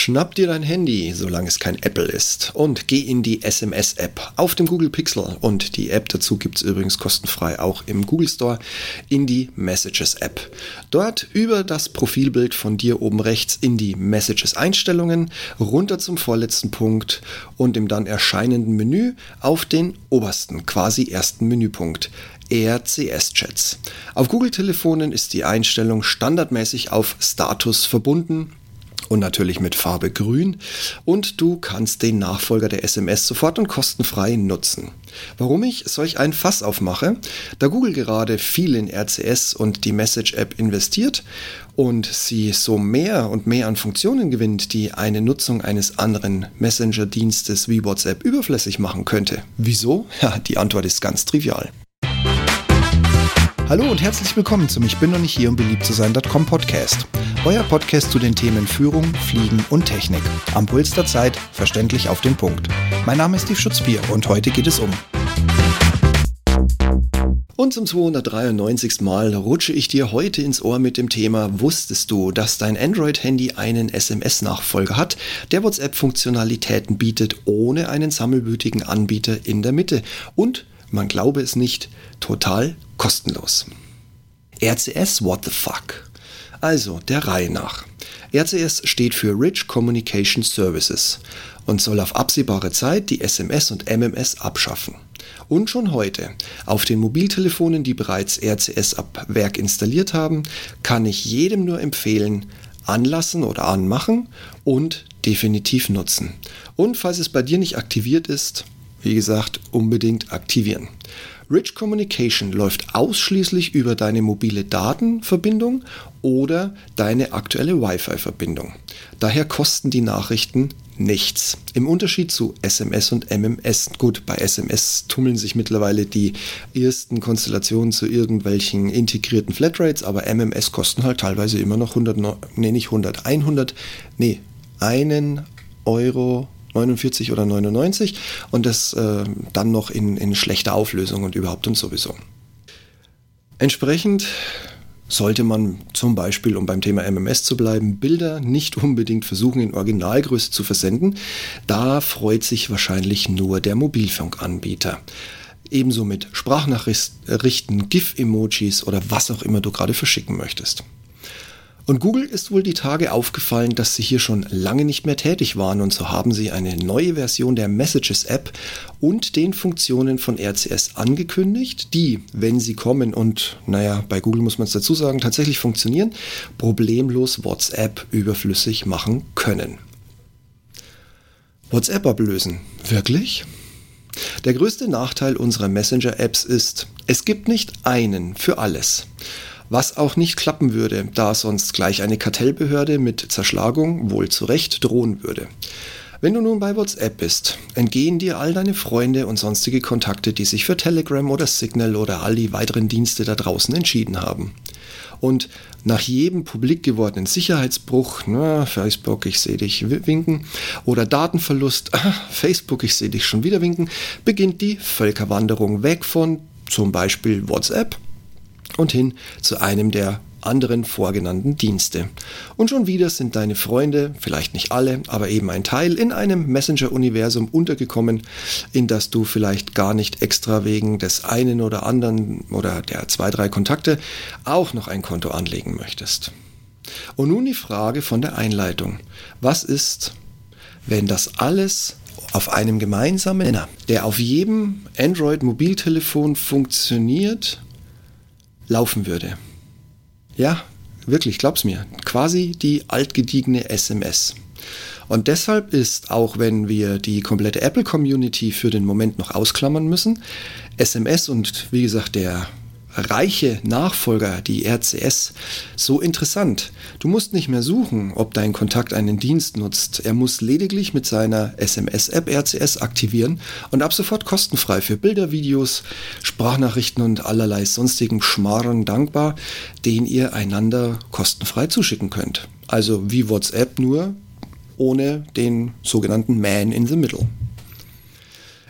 Schnapp dir dein Handy, solange es kein Apple ist, und geh in die SMS-App auf dem Google Pixel und die App dazu gibt es übrigens kostenfrei auch im Google Store in die Messages-App. Dort über das Profilbild von dir oben rechts in die Messages-Einstellungen, runter zum vorletzten Punkt und im dann erscheinenden Menü auf den obersten, quasi ersten Menüpunkt. RCS-Chats. Auf Google-Telefonen ist die Einstellung standardmäßig auf Status verbunden und natürlich mit Farbe grün und du kannst den Nachfolger der SMS sofort und kostenfrei nutzen. Warum ich solch ein Fass aufmache? Da Google gerade viel in RCS und die Message App investiert und sie so mehr und mehr an Funktionen gewinnt, die eine Nutzung eines anderen Messenger-Dienstes wie WhatsApp überflüssig machen könnte. Wieso? Ja, die Antwort ist ganz trivial. Hallo und herzlich willkommen zum Ich bin noch nicht hier, um beliebt zu sein.com Podcast. Euer Podcast zu den Themen Führung, Fliegen und Technik. Am Puls der Zeit, verständlich auf den Punkt. Mein Name ist Steve Schutzbier und heute geht es um. Und zum 293. Mal rutsche ich dir heute ins Ohr mit dem Thema Wusstest du, dass dein Android-Handy einen SMS-Nachfolger hat, der WhatsApp-Funktionalitäten bietet, ohne einen sammelwütigen Anbieter in der Mitte und, man glaube es nicht, total kostenlos. RCS What the Fuck? Also, der Reihe nach. RCS steht für Rich Communication Services und soll auf absehbare Zeit die SMS und MMS abschaffen. Und schon heute, auf den Mobiltelefonen, die bereits RCS ab Werk installiert haben, kann ich jedem nur empfehlen, anlassen oder anmachen und definitiv nutzen. Und falls es bei dir nicht aktiviert ist, wie gesagt, unbedingt aktivieren. Rich Communication läuft ausschließlich über deine mobile Datenverbindung oder deine aktuelle Wi-Fi-Verbindung. Daher kosten die Nachrichten nichts. Im Unterschied zu SMS und MMS. Gut, bei SMS tummeln sich mittlerweile die ersten Konstellationen zu irgendwelchen integrierten Flatrates, aber MMS kosten halt teilweise immer noch 100, nee, nicht 100, 100, nee, einen Euro 49 oder 99 und das äh, dann noch in, in schlechter Auflösung und überhaupt und sowieso. Entsprechend sollte man zum Beispiel, um beim Thema MMS zu bleiben, Bilder nicht unbedingt versuchen in Originalgröße zu versenden. Da freut sich wahrscheinlich nur der Mobilfunkanbieter. Ebenso mit Sprachnachrichten, GIF-Emojis oder was auch immer du gerade verschicken möchtest. Und Google ist wohl die Tage aufgefallen, dass sie hier schon lange nicht mehr tätig waren und so haben sie eine neue Version der Messages App und den Funktionen von RCS angekündigt, die, wenn sie kommen und naja, bei Google muss man es dazu sagen, tatsächlich funktionieren, problemlos WhatsApp überflüssig machen können. WhatsApp ablösen. Wirklich? Der größte Nachteil unserer Messenger-Apps ist, es gibt nicht einen für alles was auch nicht klappen würde, da sonst gleich eine Kartellbehörde mit Zerschlagung wohl zu Recht drohen würde. Wenn du nun bei WhatsApp bist, entgehen dir all deine Freunde und sonstige Kontakte, die sich für Telegram oder Signal oder all die weiteren Dienste da draußen entschieden haben. Und nach jedem publik gewordenen Sicherheitsbruch, na, Facebook, ich sehe dich winken, oder Datenverlust, ah, Facebook, ich sehe dich schon wieder winken, beginnt die Völkerwanderung weg von zum Beispiel WhatsApp und hin zu einem der anderen vorgenannten Dienste. Und schon wieder sind deine Freunde, vielleicht nicht alle, aber eben ein Teil, in einem Messenger-Universum untergekommen, in das du vielleicht gar nicht extra wegen des einen oder anderen oder der zwei, drei Kontakte auch noch ein Konto anlegen möchtest. Und nun die Frage von der Einleitung. Was ist, wenn das alles auf einem gemeinsamen Nenner, der auf jedem Android-Mobiltelefon funktioniert laufen würde. Ja, wirklich, glaub's mir. Quasi die altgediegene SMS. Und deshalb ist, auch wenn wir die komplette Apple-Community für den Moment noch ausklammern müssen, SMS und wie gesagt der reiche Nachfolger, die RCS, so interessant. Du musst nicht mehr suchen, ob dein Kontakt einen Dienst nutzt. Er muss lediglich mit seiner SMS-App RCS aktivieren und ab sofort kostenfrei für Bilder, Videos, Sprachnachrichten und allerlei sonstigen Schmarren dankbar, den ihr einander kostenfrei zuschicken könnt. Also wie WhatsApp nur ohne den sogenannten Man in the Middle.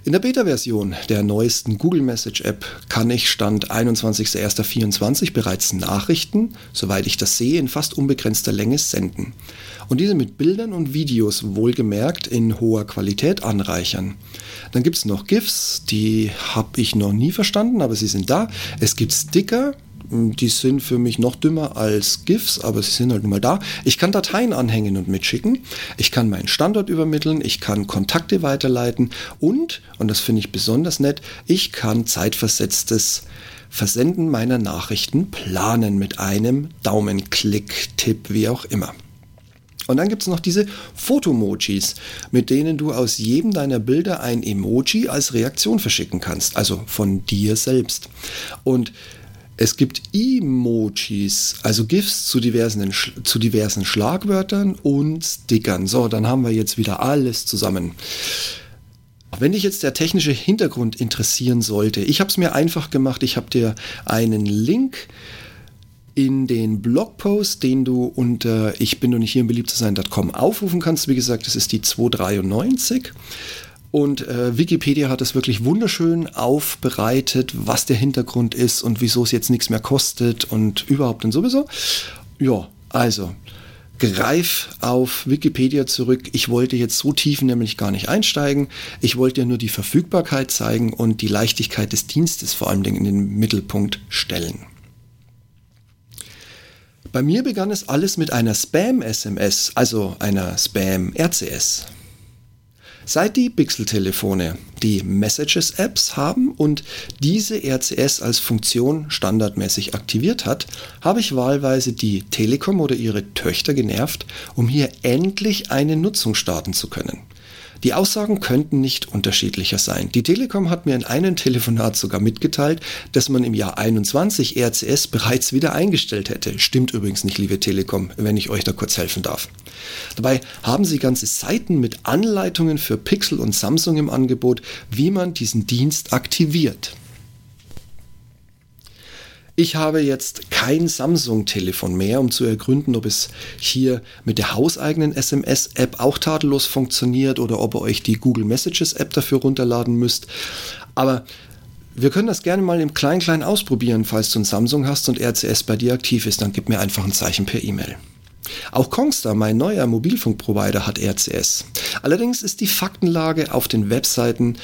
In der Beta-Version der neuesten Google Message App kann ich Stand 21.01.24 bereits Nachrichten, soweit ich das sehe, in fast unbegrenzter Länge senden. Und diese mit Bildern und Videos wohlgemerkt in hoher Qualität anreichern. Dann gibt es noch GIFs, die habe ich noch nie verstanden, aber sie sind da. Es gibt Sticker, die sind für mich noch dümmer als GIFs, aber sie sind halt nun mal da. Ich kann Dateien anhängen und mitschicken. Ich kann meinen Standort übermitteln. Ich kann Kontakte weiterleiten. Und, und das finde ich besonders nett, ich kann zeitversetztes Versenden meiner Nachrichten planen mit einem Daumenklick-Tipp, wie auch immer. Und dann gibt es noch diese Fotomojis, mit denen du aus jedem deiner Bilder ein Emoji als Reaktion verschicken kannst, also von dir selbst. Und es gibt Emojis, also GIFs zu diversen, zu diversen Schlagwörtern und Stickern. So, dann haben wir jetzt wieder alles zusammen. Wenn dich jetzt der technische Hintergrund interessieren sollte, ich habe es mir einfach gemacht. Ich habe dir einen Link in den Blogpost, den du unter ich bin nur nicht hier, um beliebt zu sein.com aufrufen kannst. Wie gesagt, das ist die 293. Und äh, Wikipedia hat es wirklich wunderschön aufbereitet, was der Hintergrund ist und wieso es jetzt nichts mehr kostet und überhaupt und sowieso. Ja, also greif auf Wikipedia zurück. Ich wollte jetzt so tief nämlich gar nicht einsteigen. Ich wollte ja nur die Verfügbarkeit zeigen und die Leichtigkeit des Dienstes vor allem in den Mittelpunkt stellen. Bei mir begann es alles mit einer Spam-SMS, also einer Spam-RCS. Seit die Pixel-Telefone die Messages-Apps haben und diese RCS als Funktion standardmäßig aktiviert hat, habe ich wahlweise die Telekom oder ihre Töchter genervt, um hier endlich eine Nutzung starten zu können. Die Aussagen könnten nicht unterschiedlicher sein. Die Telekom hat mir in einem Telefonat sogar mitgeteilt, dass man im Jahr 21 RCS bereits wieder eingestellt hätte. Stimmt übrigens nicht, liebe Telekom, wenn ich euch da kurz helfen darf. Dabei haben sie ganze Seiten mit Anleitungen für Pixel und Samsung im Angebot, wie man diesen Dienst aktiviert. Ich habe jetzt kein Samsung-Telefon mehr, um zu ergründen, ob es hier mit der hauseigenen SMS-App auch tadellos funktioniert oder ob ihr euch die Google Messages-App dafür runterladen müsst. Aber wir können das gerne mal im Klein-Klein ausprobieren. Falls du ein Samsung hast und RCS bei dir aktiv ist, dann gib mir einfach ein Zeichen per E-Mail. Auch Kongstar, mein neuer Mobilfunkprovider, hat RCS. Allerdings ist die Faktenlage auf den Webseiten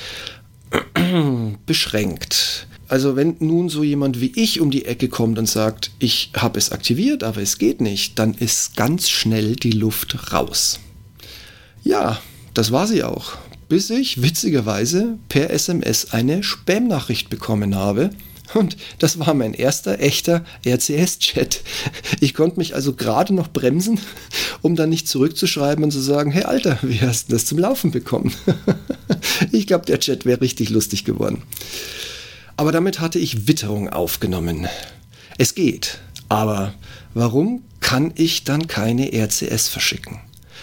beschränkt. Also wenn nun so jemand wie ich um die Ecke kommt und sagt, ich habe es aktiviert, aber es geht nicht, dann ist ganz schnell die Luft raus. Ja, das war sie auch. Bis ich witzigerweise per SMS eine Spam-Nachricht bekommen habe. Und das war mein erster echter RCS-Chat. Ich konnte mich also gerade noch bremsen, um dann nicht zurückzuschreiben und zu sagen, hey Alter, wie hast du das zum Laufen bekommen? Ich glaube, der Chat wäre richtig lustig geworden. Aber damit hatte ich Witterung aufgenommen. Es geht, aber warum kann ich dann keine RCS verschicken?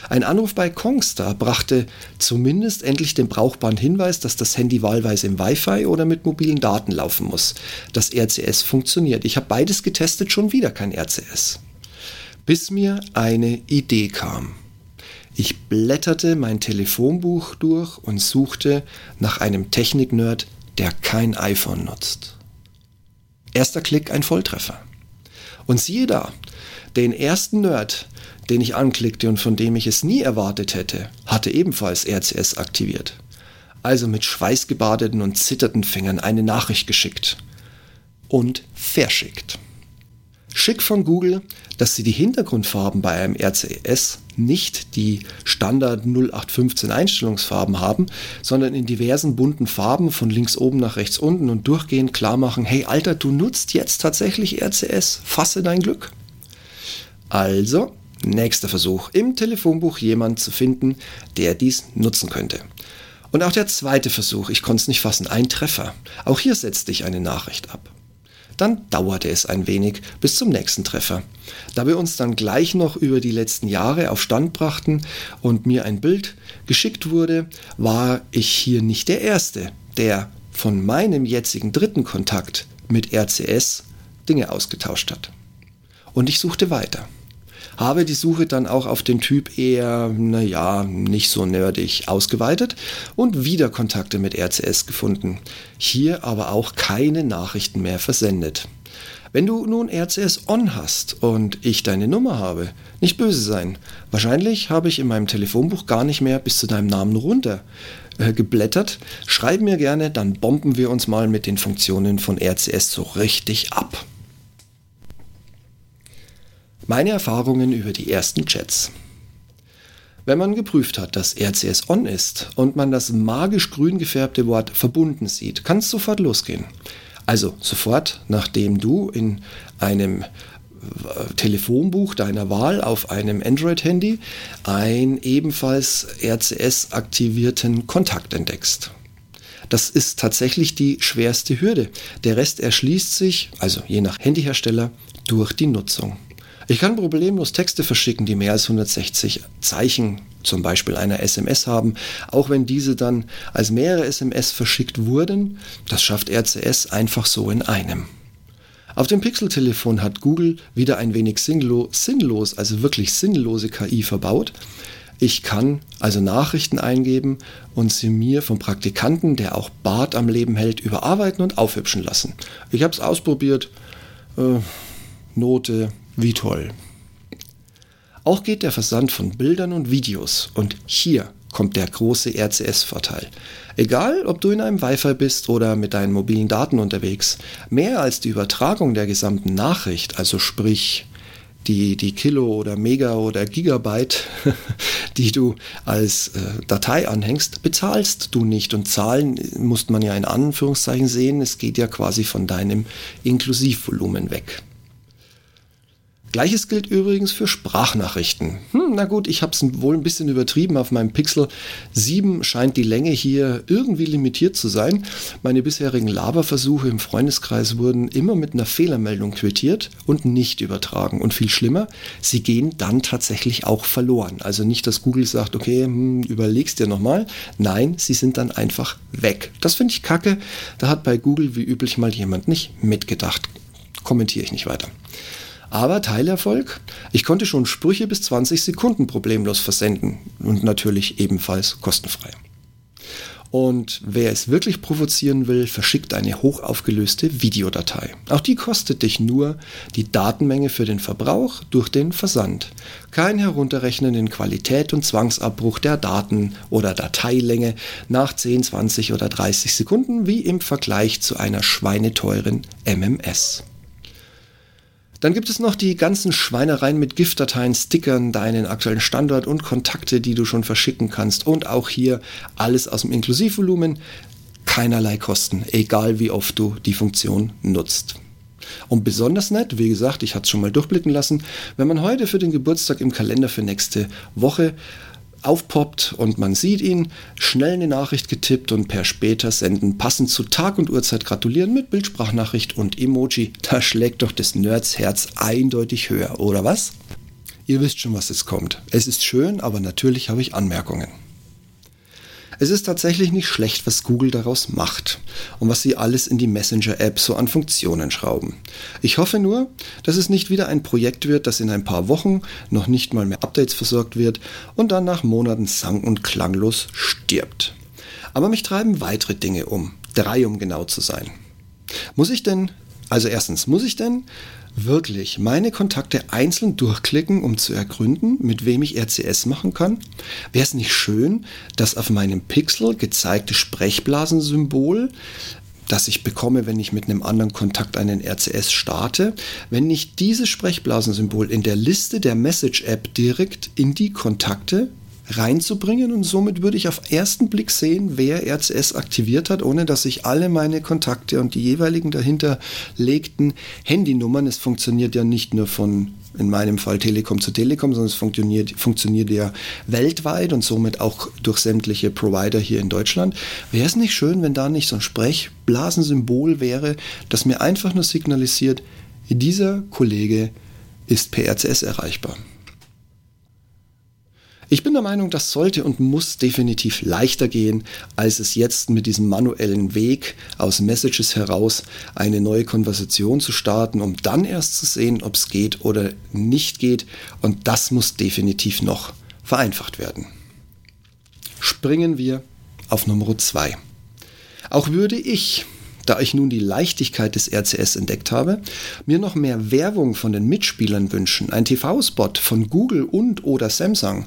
Ein Anruf bei Kongstar brachte zumindest endlich den brauchbaren Hinweis, dass das Handy wahlweise im Wi-Fi oder mit mobilen Daten laufen muss. Das RCS funktioniert. Ich habe beides getestet, schon wieder kein RCS. Bis mir eine Idee kam. Ich blätterte mein Telefonbuch durch und suchte nach einem Technik-Nerd, der kein iPhone nutzt. Erster Klick ein Volltreffer. Und siehe da, den ersten Nerd, den ich anklickte und von dem ich es nie erwartet hätte, hatte ebenfalls RCS aktiviert. Also mit schweißgebadeten und zitternden Fingern eine Nachricht geschickt. Und verschickt. Schick von Google, dass sie die Hintergrundfarben bei einem RCS nicht die Standard 0815 Einstellungsfarben haben, sondern in diversen bunten Farben von links oben nach rechts unten und durchgehend klar machen, hey Alter, du nutzt jetzt tatsächlich RCS, fasse dein Glück. Also, nächster Versuch, im Telefonbuch jemand zu finden, der dies nutzen könnte. Und auch der zweite Versuch, ich konnte es nicht fassen, ein Treffer. Auch hier setzte ich eine Nachricht ab. Dann dauerte es ein wenig bis zum nächsten Treffer. Da wir uns dann gleich noch über die letzten Jahre auf Stand brachten und mir ein Bild geschickt wurde, war ich hier nicht der Erste, der von meinem jetzigen dritten Kontakt mit RCS Dinge ausgetauscht hat. Und ich suchte weiter. Habe die Suche dann auch auf den Typ eher, naja, nicht so nerdig ausgeweitet und wieder Kontakte mit RCS gefunden. Hier aber auch keine Nachrichten mehr versendet. Wenn du nun RCS on hast und ich deine Nummer habe, nicht böse sein. Wahrscheinlich habe ich in meinem Telefonbuch gar nicht mehr bis zu deinem Namen runter äh, geblättert. Schreib mir gerne, dann bomben wir uns mal mit den Funktionen von RCS so richtig ab. Meine Erfahrungen über die ersten Chats. Wenn man geprüft hat, dass RCS on ist und man das magisch grün gefärbte Wort verbunden sieht, kann es sofort losgehen. Also sofort, nachdem du in einem äh, Telefonbuch deiner Wahl auf einem Android-Handy einen ebenfalls RCS-aktivierten Kontakt entdeckst. Das ist tatsächlich die schwerste Hürde. Der Rest erschließt sich, also je nach Handyhersteller, durch die Nutzung. Ich kann problemlos Texte verschicken, die mehr als 160 Zeichen zum Beispiel einer SMS haben, auch wenn diese dann als mehrere SMS verschickt wurden. Das schafft RCS einfach so in einem. Auf dem Pixel-Telefon hat Google wieder ein wenig sinnlo sinnlos, also wirklich sinnlose KI verbaut. Ich kann also Nachrichten eingeben und sie mir vom Praktikanten, der auch Bart am Leben hält, überarbeiten und aufhübschen lassen. Ich habe es ausprobiert. Äh, Note wie toll. Auch geht der Versand von Bildern und Videos und hier kommt der große RCS-Vorteil. Egal, ob du in einem Wi-Fi bist oder mit deinen mobilen Daten unterwegs, mehr als die Übertragung der gesamten Nachricht, also sprich die, die Kilo oder Mega oder Gigabyte, die du als äh, Datei anhängst, bezahlst du nicht. Und zahlen muss man ja in Anführungszeichen sehen, es geht ja quasi von deinem Inklusivvolumen weg. Gleiches gilt übrigens für Sprachnachrichten. Hm, na gut, ich habe es wohl ein bisschen übertrieben. Auf meinem Pixel 7 scheint die Länge hier irgendwie limitiert zu sein. Meine bisherigen Laberversuche im Freundeskreis wurden immer mit einer Fehlermeldung quittiert und nicht übertragen. Und viel schlimmer, sie gehen dann tatsächlich auch verloren. Also nicht, dass Google sagt, okay, hm, überlegst dir nochmal. Nein, sie sind dann einfach weg. Das finde ich kacke. Da hat bei Google wie üblich mal jemand nicht mitgedacht. Kommentiere ich nicht weiter. Aber Teilerfolg, ich konnte schon Sprüche bis 20 Sekunden problemlos versenden und natürlich ebenfalls kostenfrei. Und wer es wirklich provozieren will, verschickt eine hochaufgelöste Videodatei. Auch die kostet dich nur die Datenmenge für den Verbrauch durch den Versand. Kein Herunterrechnen in Qualität und Zwangsabbruch der Daten oder Dateilänge nach 10, 20 oder 30 Sekunden wie im Vergleich zu einer schweineteuren MMS. Dann gibt es noch die ganzen Schweinereien mit Giftdateien, Stickern, deinen aktuellen Standort und Kontakte, die du schon verschicken kannst. Und auch hier alles aus dem Inklusivvolumen, keinerlei Kosten, egal wie oft du die Funktion nutzt. Und besonders nett, wie gesagt, ich hatte es schon mal durchblicken lassen, wenn man heute für den Geburtstag im Kalender für nächste Woche aufpoppt und man sieht ihn, schnell eine Nachricht getippt und per später senden, passend zu Tag und Uhrzeit gratulieren mit Bildsprachnachricht und Emoji. Da schlägt doch des Nerds Herz eindeutig höher, oder was? Ihr wisst schon, was jetzt kommt. Es ist schön, aber natürlich habe ich Anmerkungen. Es ist tatsächlich nicht schlecht, was Google daraus macht und was sie alles in die Messenger-App so an Funktionen schrauben. Ich hoffe nur, dass es nicht wieder ein Projekt wird, das in ein paar Wochen noch nicht mal mehr Updates versorgt wird und dann nach Monaten sang- und klanglos stirbt. Aber mich treiben weitere Dinge um. Drei, um genau zu sein. Muss ich denn, also erstens, muss ich denn wirklich meine Kontakte einzeln durchklicken, um zu ergründen, mit wem ich RCS machen kann? Wäre es nicht schön, das auf meinem Pixel gezeigte Sprechblasensymbol das ich bekomme, wenn ich mit einem anderen Kontakt einen RCS starte, wenn ich dieses Sprechblasensymbol in der Liste der Message-App direkt in die Kontakte reinzubringen und somit würde ich auf ersten Blick sehen, wer RCS aktiviert hat, ohne dass ich alle meine Kontakte und die jeweiligen dahinterlegten Handynummern, es funktioniert ja nicht nur von in meinem Fall Telekom zu Telekom, sondern es funktioniert, funktioniert ja weltweit und somit auch durch sämtliche Provider hier in Deutschland. Wäre es nicht schön, wenn da nicht so ein Sprechblasensymbol wäre, das mir einfach nur signalisiert, dieser Kollege ist per RCS erreichbar. Ich bin der Meinung, das sollte und muss definitiv leichter gehen, als es jetzt mit diesem manuellen Weg aus Messages heraus eine neue Konversation zu starten, um dann erst zu sehen, ob es geht oder nicht geht. Und das muss definitiv noch vereinfacht werden. Springen wir auf Nummer 2. Auch würde ich da ich nun die Leichtigkeit des RCS entdeckt habe, mir noch mehr Werbung von den Mitspielern wünschen. Ein TV-Spot von Google und oder Samsung,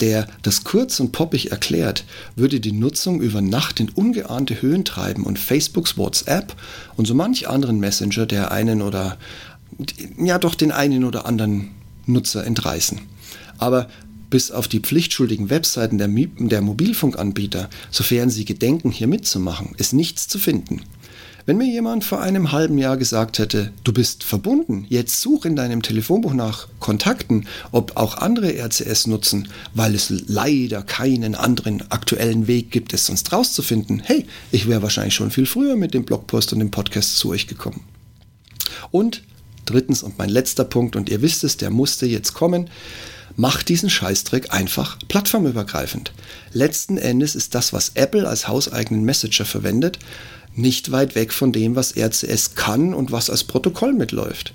der das kurz und poppig erklärt, würde die Nutzung über Nacht in ungeahnte Höhen treiben und Facebooks WhatsApp und so manch anderen Messenger der einen oder ja doch den einen oder anderen Nutzer entreißen. Aber bis auf die pflichtschuldigen Webseiten der, der Mobilfunkanbieter, sofern sie gedenken, hier mitzumachen, ist nichts zu finden. Wenn mir jemand vor einem halben Jahr gesagt hätte, du bist verbunden, jetzt such in deinem Telefonbuch nach Kontakten, ob auch andere RCS nutzen, weil es leider keinen anderen aktuellen Weg gibt, es sonst rauszufinden, hey, ich wäre wahrscheinlich schon viel früher mit dem Blogpost und dem Podcast zu euch gekommen. Und drittens und mein letzter Punkt, und ihr wisst es, der musste jetzt kommen, macht diesen Scheißdreck einfach plattformübergreifend. Letzten Endes ist das, was Apple als hauseigenen Messenger verwendet, nicht weit weg von dem, was RCS kann und was als Protokoll mitläuft.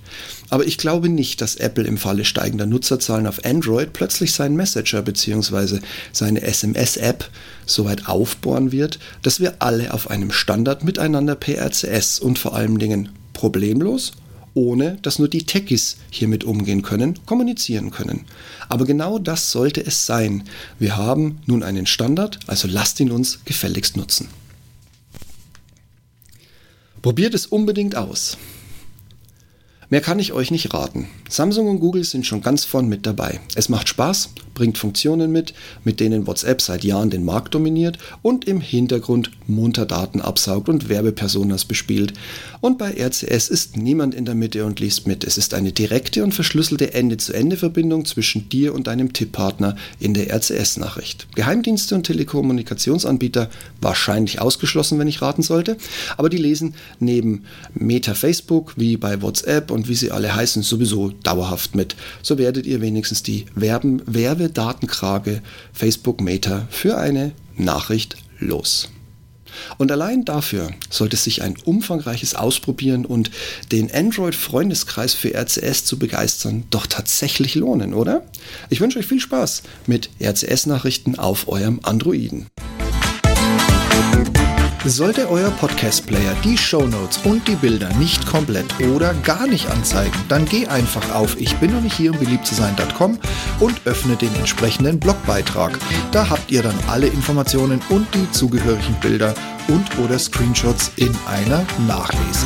Aber ich glaube nicht, dass Apple im Falle steigender Nutzerzahlen auf Android plötzlich seinen Messenger bzw. seine SMS-App so weit aufbohren wird, dass wir alle auf einem Standard miteinander per RCS und vor allen Dingen problemlos ohne dass nur die Techies hiermit umgehen können, kommunizieren können. Aber genau das sollte es sein. Wir haben nun einen Standard, also lasst ihn uns gefälligst nutzen. Probiert es unbedingt aus. Mehr kann ich euch nicht raten. Samsung und Google sind schon ganz vorn mit dabei. Es macht Spaß, bringt Funktionen mit, mit denen WhatsApp seit Jahren den Markt dominiert und im Hintergrund munter Daten absaugt und Werbepersonas bespielt. Und bei RCS ist niemand in der Mitte und liest mit. Es ist eine direkte und verschlüsselte Ende-zu-Ende-Verbindung zwischen dir und deinem Tipppartner in der RCS-Nachricht. Geheimdienste und Telekommunikationsanbieter wahrscheinlich ausgeschlossen, wenn ich raten sollte, aber die lesen neben Meta Facebook wie bei WhatsApp und wie sie alle heißen sowieso dauerhaft mit. So werdet ihr wenigstens die Werben Werbe Datenkrage Facebook Meta für eine Nachricht los. Und allein dafür sollte sich ein umfangreiches Ausprobieren und den Android-Freundeskreis für RCS zu begeistern doch tatsächlich lohnen, oder? Ich wünsche euch viel Spaß mit RCS-Nachrichten auf eurem Androiden. Sollte euer Podcast-Player die Shownotes und die Bilder nicht komplett oder gar nicht anzeigen, dann geh einfach auf ich bin noch nicht hier um beliebt zu sein.com und öffne den entsprechenden Blogbeitrag. Da habt ihr dann alle Informationen und die zugehörigen Bilder und oder Screenshots in einer Nachlese.